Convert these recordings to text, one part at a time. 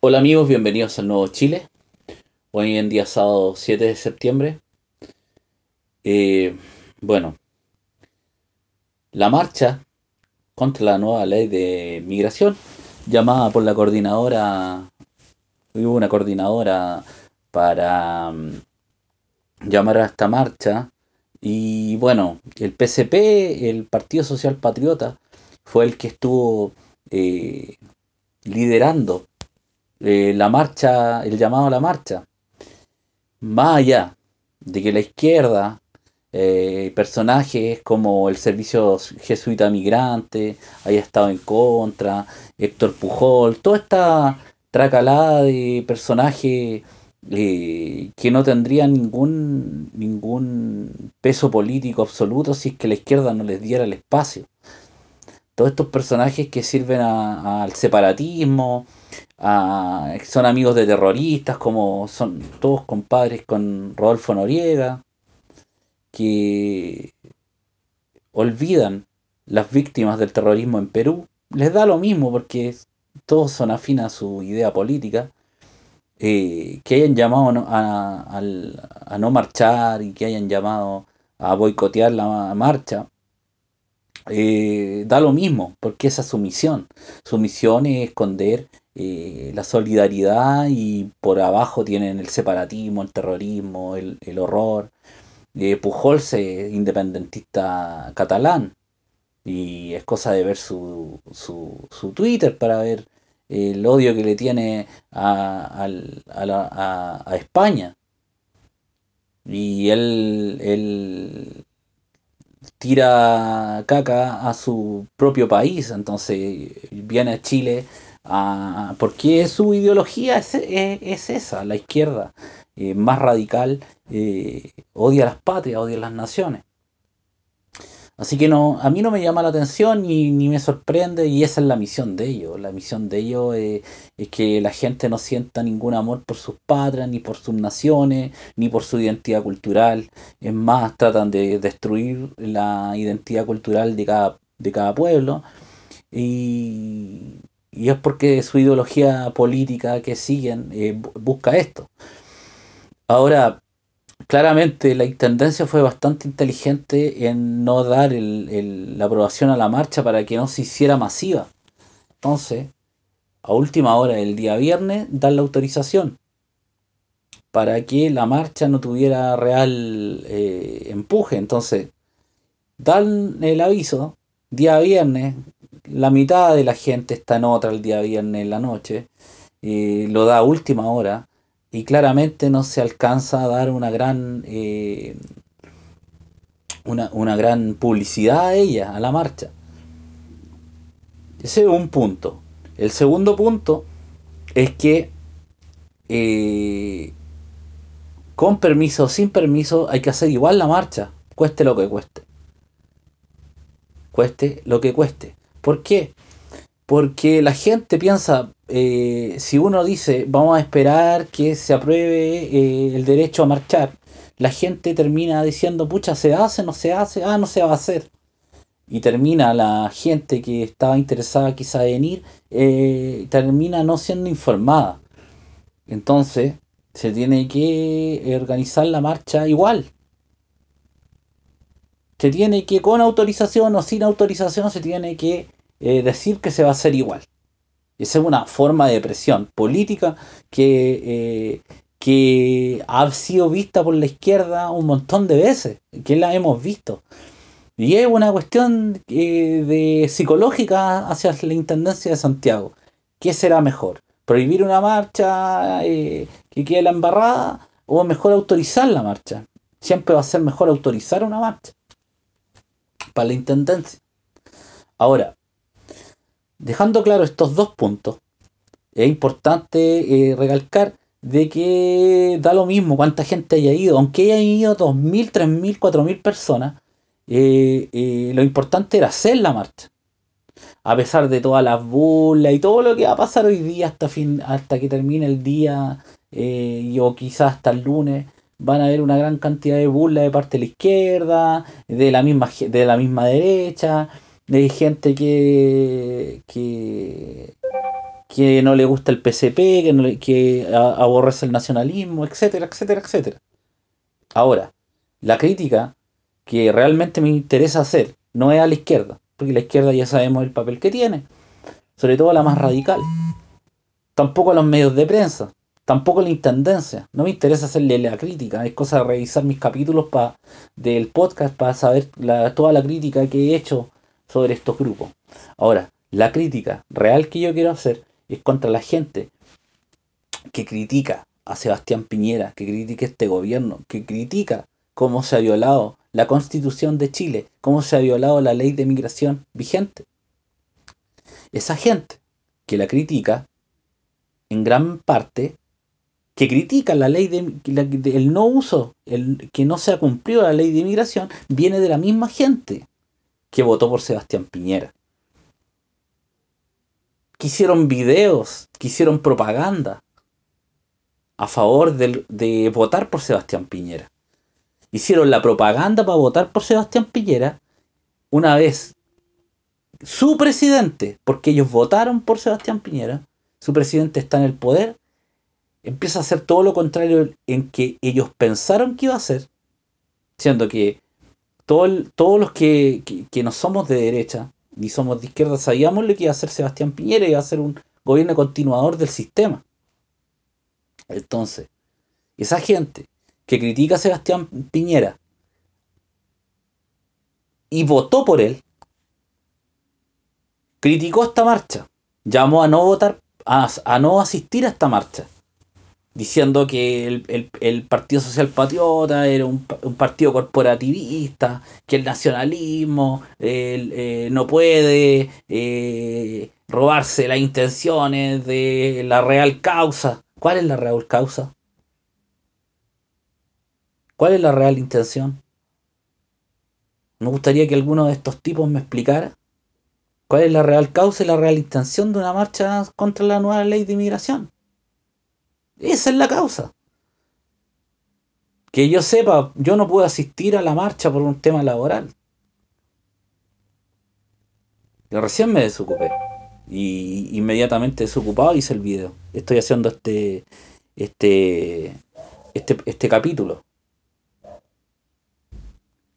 Hola amigos, bienvenidos al Nuevo Chile. Hoy en día sábado 7 de septiembre. Eh, bueno, la marcha contra la nueva ley de migración, llamada por la coordinadora, hubo una coordinadora para mm, llamar a esta marcha. Y bueno, el PCP, el Partido Social Patriota, fue el que estuvo eh, liderando eh, la marcha, el llamado a la marcha. Más allá de que la izquierda, eh, personajes como el servicio jesuita migrante haya estado en contra, Héctor Pujol, toda esta tracalada de personajes eh, que no tendrían ningún, ningún peso político absoluto si es que la izquierda no les diera el espacio. Todos estos personajes que sirven al separatismo, a- son amigos de terroristas, como son todos compadres con Rodolfo Noriega, que olvidan las víctimas del terrorismo en Perú. Les da lo mismo porque todos son afines a su idea política. eh, que hayan llamado a, a no marchar y que hayan llamado a boicotear la marcha, eh, da lo mismo, porque esa es su misión. Su misión es esconder eh, la solidaridad y por abajo tienen el separatismo, el terrorismo, el, el horror. Eh, Pujols es independentista catalán y es cosa de ver su, su, su Twitter para ver el odio que le tiene a, al- a la- a- a España. Y él, él tira caca a su propio país, entonces viene a Chile a, porque su ideología es, es- es esa, la izquierda eh, más radical, eh, odia las patrias, odia las naciones. Así que no, a mí no me llama la atención ni, ni me sorprende y esa es la misión de ellos. La misión de ellos eh, es que la gente no sienta ningún amor por sus patrias, ni por sus naciones, ni por su identidad cultural. Es más, tratan de destruir la identidad cultural de cada, de cada pueblo y, y es porque su ideología política que siguen eh, bu- busca esto. Ahora, Claramente la intendencia fue bastante inteligente en no dar el- la aprobación a la marcha para que no se hiciera masiva. Entonces, a última hora del día viernes, dan la autorización para que la marcha no tuviera real eh, empuje. Entonces, dan el aviso, día viernes, la mitad de la gente está en otra el día viernes en la noche, eh, lo da a última hora y claramente no se alcanza a dar una gran eh, una, una gran publicidad a ella, a la marcha. Ese es un punto. El segundo punto es que eh, con permiso o sin permiso hay que hacer igual la marcha, cueste lo que cueste. Cueste lo que cueste. ¿Por qué? Porque la gente piensa, eh, si uno dice vamos a esperar que se apruebe eh, el derecho a marchar, la gente termina diciendo, pucha, ¿se hace? ¿No se hace? Ah, no se va a hacer. y termina la gente que estaba interesada quizá en ir, eh, termina no siendo informada. Entonces, se tiene que organizar la marcha igual. Se tiene que, con autorización o sin autorización, se tiene que eh, decir que se va a hacer igual. Esa es una forma de presión política que, eh, que ha sido vista por la izquierda un montón de veces, que la hemos visto. Y es una cuestión eh, de psicológica hacia la Intendencia de Santiago. ¿Qué será mejor? ¿Prohibir una marcha que quede la embarrada o mejor autorizar la marcha? Siempre va a ser mejor autorizar una marcha para la Intendencia. Ahora, dejando claro estos dos puntos, es importante eh, recalcar de que da lo mismo cuánta gente haya ido, aunque hayan ido dos mil tres mil cuatro mil personas, eh, eh, lo importante era hacer la marcha. A pesar de todas las burlas y todo lo que va a pasar hoy día hasta, fin, hasta que termine el día eh, o quizás hasta el lunes, van a haber una gran cantidad de burlas de parte de la izquierda, de la misma, de la misma derecha, de gente que, que que no le gusta el PCP, que, no que a- aborrece el nacionalismo, etcétera, etcétera, etcétera. Ahora, la crítica que realmente me interesa hacer no es a la izquierda, porque la izquierda ya sabemos el papel que tiene, sobre todo la más radical. Tampoco a los medios de prensa, tampoco a la intendencia. No me interesa hacerle la crítica, es cosa de revisar mis capítulos pa- del podcast para saber la- toda la crítica que he hecho sobre estos grupos. Ahora, la crítica real que yo quiero hacer es contra la gente que critica a Sebastián Piñera, que critica este gobierno, que critica cómo se ha violado la constitución de Chile, cómo se ha violado la ley de migración vigente. Esa gente que la critica, en gran parte, que critica la ley de, el no uso, el que no se ha cumplido la ley de inmigración, viene de la misma gente que votó por Sebastián Piñera. Que hicieron videos, que hicieron propaganda a favor del- de votar por Sebastián Piñera. Hicieron la propaganda para votar por Sebastián Piñera una vez su presidente, porque ellos votaron por Sebastián Piñera, su presidente está en el poder, empieza a hacer todo lo contrario en que ellos pensaron que iba a hacer, siendo que todo todos los que, que- que no somos de derecha ni somos de izquierda sabíamos lo que iba a hacer Sebastián Piñera, iba a ser un gobierno continuador del sistema. Entonces, esa gente que critica a Sebastián Piñera y votó por él, criticó esta marcha, llamó a no votar, a, a no asistir a esta marcha, diciendo que el, el- el Partido Social Patriota era un, un partido corporativista, que el nacionalismo el, eh, no puede eh, robarse las intenciones de la real causa. ¿Cuál es la real causa? ¿Cuál es la real intención? Me gustaría que alguno de estos tipos me explicara cuál es la real causa y la real intención de una marcha contra la nueva ley de inmigración. Esa es la causa. Que yo sepa, yo no puedo asistir a la marcha por un tema laboral. Yo recién me desocupé. Y inmediatamente desocupado hice el video. Estoy haciendo este, este, este, este capítulo.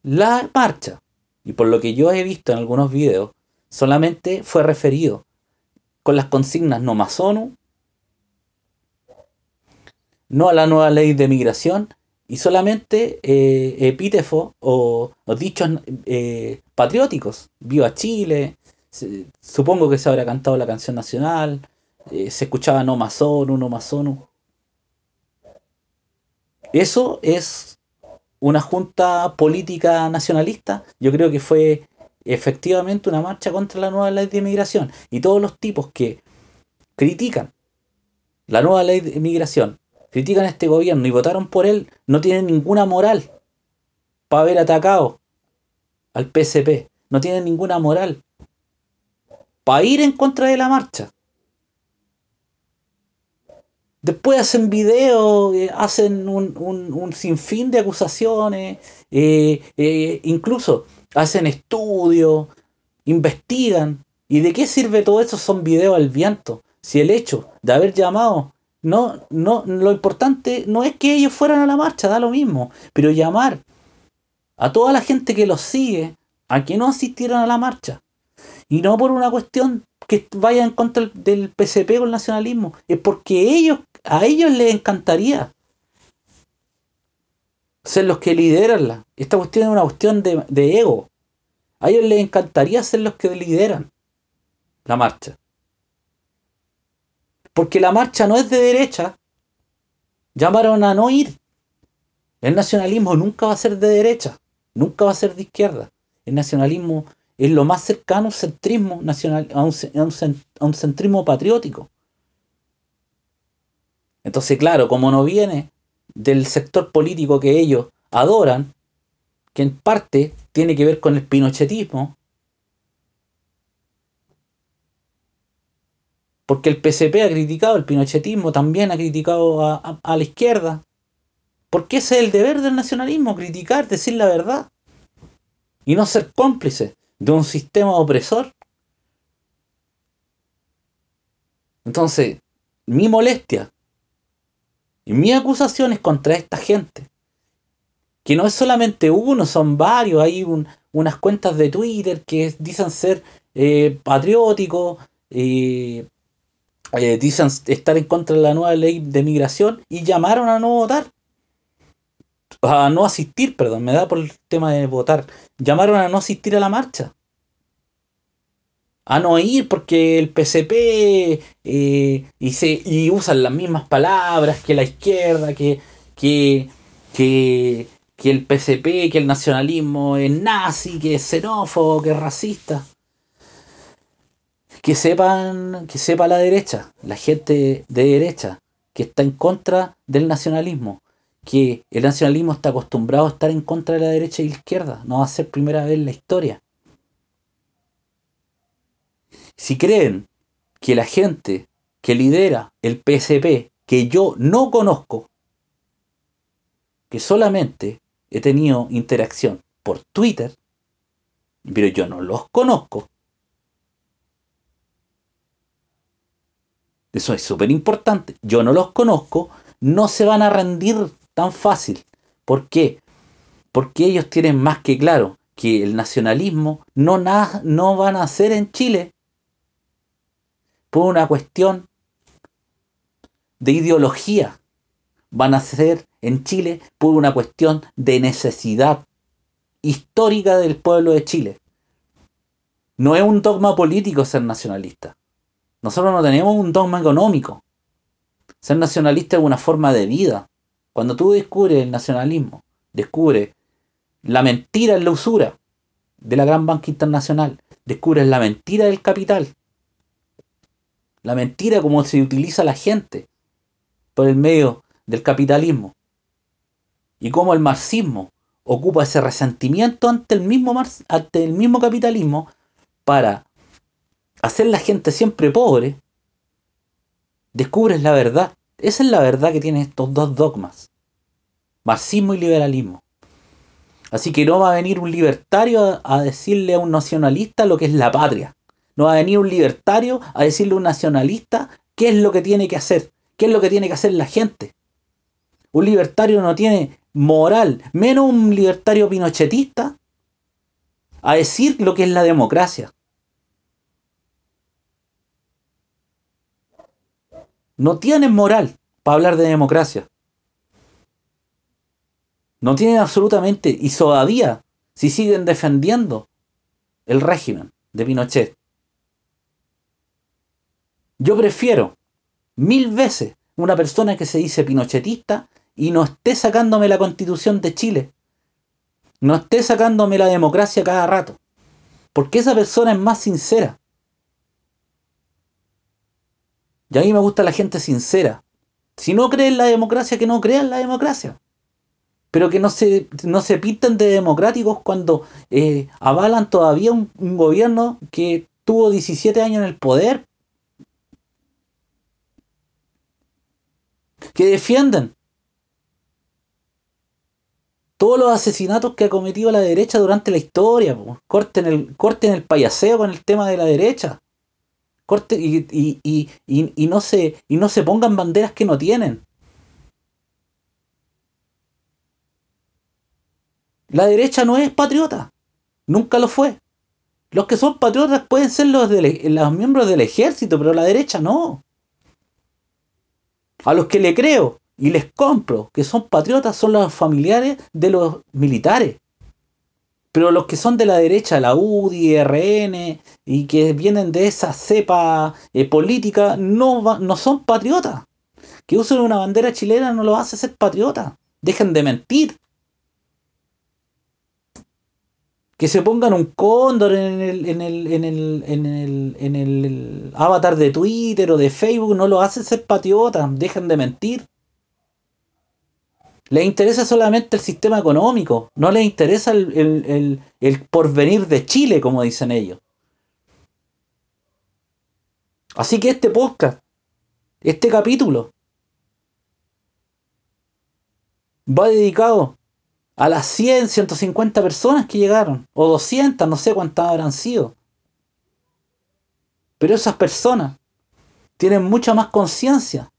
La marcha, y por lo que yo he visto en algunos videos, solamente fue referido con las consignas no más no a la nueva ley de migración y solamente eh, epítetos o, dichos eh, patrióticos. Viva Chile, supongo que se habrá cantado la canción nacional, eh, se escuchaba no más ONU, no más. Eso es una junta política nacionalista. Yo creo que fue efectivamente una marcha contra la nueva ley de inmigración. Y todos los tipos que critican la nueva ley de inmigración, critican a este gobierno y votaron por él, no tienen ninguna moral para haber atacado al PSP. No tienen ninguna moral para ir en contra de la marcha. Después hacen videos, eh, hacen un, un- un sinfín de acusaciones, eh, eh, incluso hacen estudios, investigan. ¿Y de qué sirve todo eso? Son videos al viento. Si el hecho de haber llamado, no, no, lo importante no es que ellos fueran a la marcha, da lo mismo, pero llamar a toda la gente que los sigue a que no asistieran a la marcha. Y no por una cuestión que vaya en contra del- PCP o el nacionalismo, es porque ellos, a ellos les encantaría ser los que lideran la. Esta cuestión es una cuestión de, de ego. A ellos les encantaría ser los que lideran la marcha. Porque la marcha no es de derecha. Llamaron a no ir. El nacionalismo nunca va a ser de derecha. Nunca va a ser de izquierda. El nacionalismo es lo más cercano a un centrismo nacional, a un, centrismo patriótico. Entonces, claro, como no viene del sector político que ellos adoran, que en parte tiene que ver con el pinochetismo, porque el PCP ha criticado el pinochetismo, también ha criticado a, a- la izquierda, porque ese es el deber del nacionalismo, criticar, decir la verdad, y no ser cómplice de un sistema opresor. Entonces, mi molestia y mis acusaciones contra esta gente, que no es solamente uno, son varios, hay unas cuentas de Twitter que dicen ser eh, patrióticos, eh, eh, dicen estar en contra de la nueva ley de migración y llamaron a no votar. A no asistir, perdón, me da por el tema de votar. Llamaron a no asistir a la marcha. A no ir porque el PCP eh, y, usan las mismas palabras que la izquierda, que, que, que, que el PCP, que el nacionalismo es nazi, que es xenófobo, que es racista que sepan, que sepa la derecha, la gente de derecha, que está en contra del nacionalismo, que el nacionalismo está acostumbrado a estar en contra de la derecha y la izquierda, no va a ser primera vez en la historia. Si creen que la gente que lidera el PSP, que yo no conozco, que solamente he tenido interacción por Twitter, pero yo no los conozco, eso es súper importante, yo no los conozco, no se van a rendir tan fácil. ¿Por qué? Porque ellos tienen más que claro que el nacionalismo no, no va a nacer en Chile por una cuestión de ideología. Van a nacer en Chile por una cuestión de necesidad histórica del pueblo de Chile. No es un dogma político ser nacionalista. Nosotros no tenemos un dogma económico. Ser nacionalista es una forma de vida. Cuando tú descubres el nacionalismo, descubres la mentira en la usura de la gran banca internacional, descubres la mentira del capital, la mentira como se utiliza la gente por el medio del capitalismo y cómo el marxismo ocupa ese resentimiento ante el mismo, ante el mismo capitalismo para hacer la gente siempre pobre, descubres la verdad. Esa es la verdad que tienen estos dos dogmas, marxismo y liberalismo. Así que no va a venir un libertario a decirle a un nacionalista lo que es la patria. No va a venir un libertario a decirle a un nacionalista qué es lo que tiene que hacer, qué es lo que tiene que hacer la gente. Un libertario no tiene moral, menos un libertario pinochetista, a decir lo que es la democracia. No tienen moral para hablar de democracia. No tienen absolutamente, y todavía, si siguen defendiendo el régimen de Pinochet. Yo prefiero mil veces una persona que se dice pinochetista y no esté sacándome la constitución de Chile, no esté sacándome la democracia cada rato, porque esa persona es más sincera. Y a mí me gusta la gente sincera. Si no creen en la democracia, que no crean la democracia. Pero que no se, no se pinten de democráticos cuando eh, avalan todavía un, un gobierno que tuvo 17 años en el poder. Que defienden todos los asesinatos que ha cometido la derecha durante la historia. Corten el, corten el payaseo con el tema de la derecha corte y, no se, y no se pongan banderas que no tienen. La derecha no es patriota, nunca lo fue. Los que son patriotas pueden ser los, de, los miembros del ejército, pero la derecha no. A los que le creo y les compro que son patriotas son los familiares de los militares. Pero los que son de la derecha, la UDI, RN, y que vienen de esa cepa eh, política, no, no son patriotas. Que usen una bandera chilena no lo hace ser patriota. Dejen de mentir. Que se pongan un cóndor en el, en el, en el, en el, en el avatar de Twitter o de Facebook no lo hace ser patriota. Dejen de mentir. Les interesa solamente el sistema económico, no les interesa el, porvenir de Chile, como dicen ellos. Así que este podcast, este capítulo, va dedicado a las 100, 150 personas que llegaron, o 200, no sé cuántas habrán sido. Pero esas personas tienen mucha más conciencia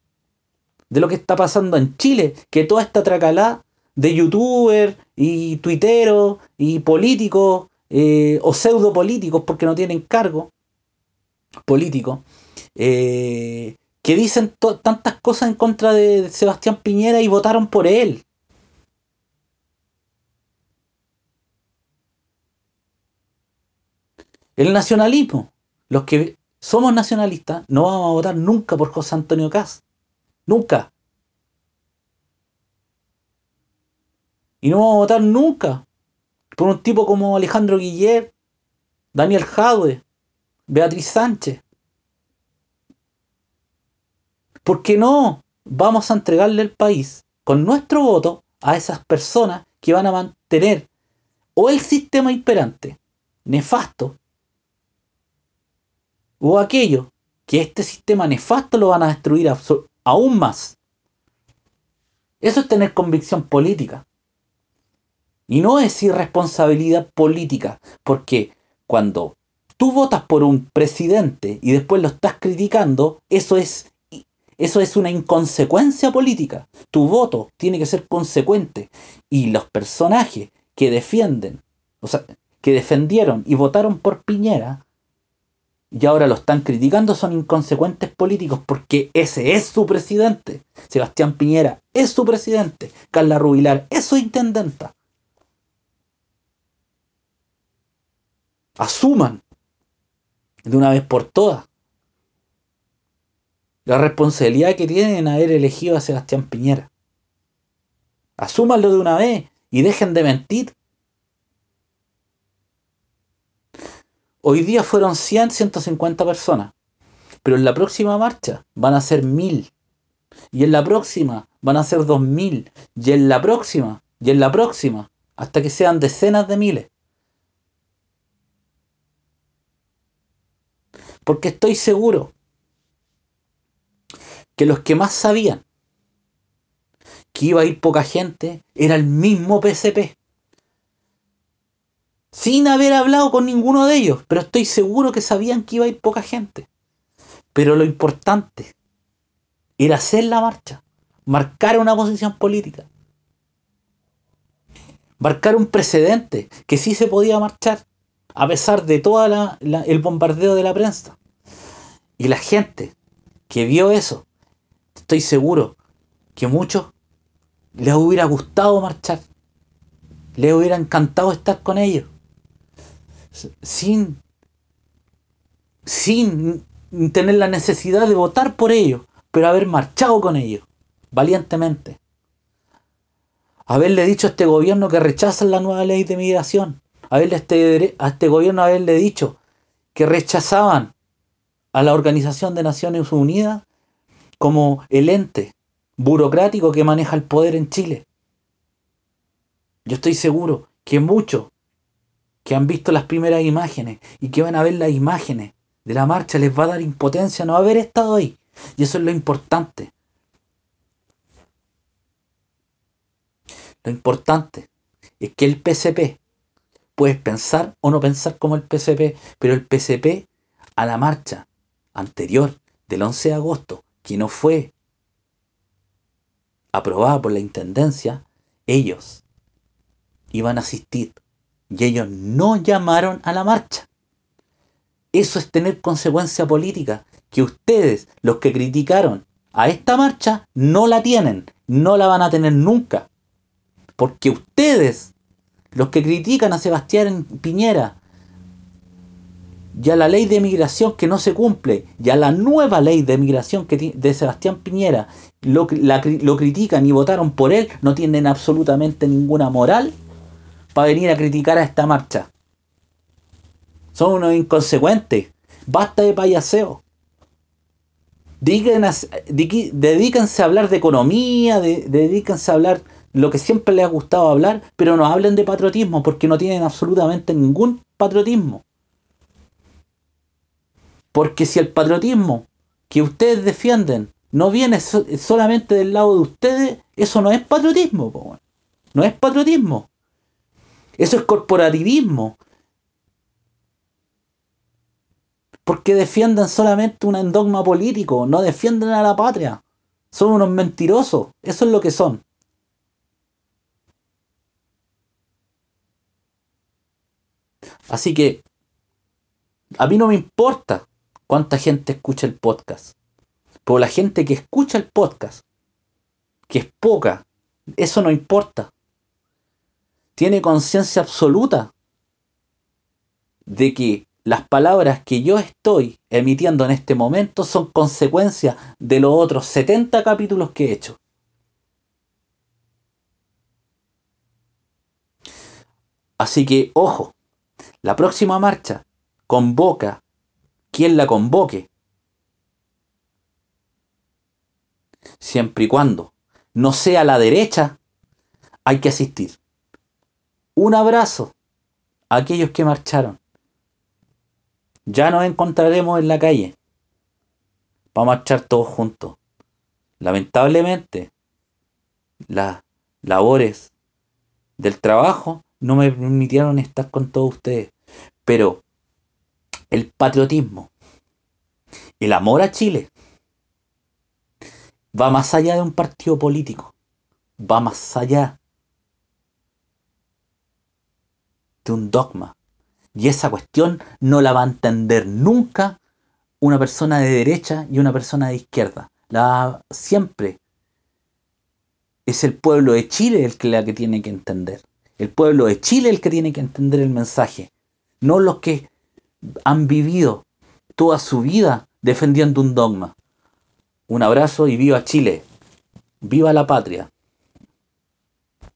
de lo que está pasando en Chile que toda esta tracalá de youtubers y tuiteros y políticos eh, o pseudo políticos porque no tienen cargo político eh, que dicen tantas cosas en contra de Sebastián Piñera y votaron por él. El nacionalismo. Los que somos nacionalistas no vamos a votar nunca por José Antonio Caz. Nunca. Y no vamos a votar nunca por un tipo como Alejandro Guillet, Daniel Jadwe, Beatriz Sánchez. ¿Por qué no vamos a entregarle el país con nuestro voto a esas personas que van a mantener o el sistema imperante, nefasto, o aquello que este sistema nefasto lo van a destruir aún más? Eso es tener convicción política. Y no es irresponsabilidad política, porque cuando tú votas por un presidente y después lo estás criticando, eso es eso es una inconsecuencia política. Tu voto tiene que ser consecuente. Y los personajes que defienden, o sea, que defendieron y votaron por Piñera, y ahora lo están criticando, son inconsecuentes políticos porque ese es su presidente. Sebastián Piñera es su presidente. Carla Rubilar es su intendenta. Asuman de una vez por todas la responsabilidad que tienen en haber elegido a Sebastián Piñera. Asúmanlo de una vez y dejen de mentir. Hoy día fueron 100, 150 personas, pero en la próxima marcha van a ser 1000. Y en la próxima van a ser 2000. Y en la próxima, y en la próxima, hasta que sean decenas de miles. Porque estoy seguro que los que más sabían que iba a ir poca gente era el mismo PSP. Sin haber hablado con ninguno de ellos, pero estoy seguro que sabían que iba a ir poca gente. Pero lo importante era hacer la marcha, marcar una posición política, marcar un precedente que sí se podía marchar, a pesar de todo el bombardeo de la prensa. Y la gente que vio eso estoy seguro que muchos les hubiera gustado marchar. Les hubiera encantado estar con ellos. Sin, sin tener la necesidad de votar por ellos, pero haber marchado con ellos, valientemente. Haberle dicho a este gobierno que rechazan la nueva ley de migración. Haberle a este, a este gobierno haberle dicho que rechazaban a la Organización de Naciones Unidas como el ente burocrático que maneja el poder en Chile. Yo estoy seguro que muchos que han visto las primeras imágenes y que van a ver las imágenes de la marcha les va a dar impotencia no haber estado ahí. Y eso es lo importante. Lo importante es que el PCP, puedes pensar o no pensar como el PCP, pero el PCP a la marcha anterior del 11 de agosto que no fue aprobada por la Intendencia, ellos iban a asistir y ellos no llamaron a la marcha. Eso es tener consecuencia política, que ustedes, los que criticaron a esta marcha, no la tienen, no la van a tener nunca. Porque ustedes, los que critican a Sebastián Piñera, ya la ley de migración que no se cumple, ya la nueva ley de migración que de Sebastián Piñera lo critican y votaron por él, no tienen absolutamente ninguna moral para venir a criticar a esta marcha. Son unos inconsecuentes. Basta de payaseo. dedíquense a hablar de economía, dedíquense a hablar lo que siempre les ha gustado hablar, pero no hablen de patriotismo porque no tienen absolutamente ningún patriotismo. Porque si el patriotismo que ustedes defienden no viene solamente del lado de ustedes, eso no es patriotismo. No es patriotismo. Eso es corporativismo. Porque defienden solamente un dogma político, no defienden a la patria. Son unos mentirosos, eso es lo que son. Así que a mí no me importa cuánta gente escucha el podcast. Pero la gente que escucha el podcast, que es poca, eso no importa. Tiene conciencia absoluta de que las palabras que yo estoy emitiendo en este momento son consecuencia de los otros 70 capítulos que he hecho. Así que, ojo, la próxima marcha convoca quien la convoque. Siempre y cuando no sea la derecha, hay que asistir. Un abrazo a aquellos que marcharon. Ya nos encontraremos en la calle. Vamos a marchar todos juntos. Lamentablemente, las labores del trabajo no me permitieron estar con todos ustedes. Pero el patriotismo, el amor a Chile, va más allá de un partido político. Va más allá de un dogma. Y esa cuestión no la va a entender nunca una persona de derecha y una persona de izquierda. La, siempre es el pueblo de Chile el que, la que tiene que entender. El pueblo de Chile el que tiene que entender el mensaje. No los que han vivido toda su vida defendiendo un dogma. Un abrazo y viva Chile. Viva la patria.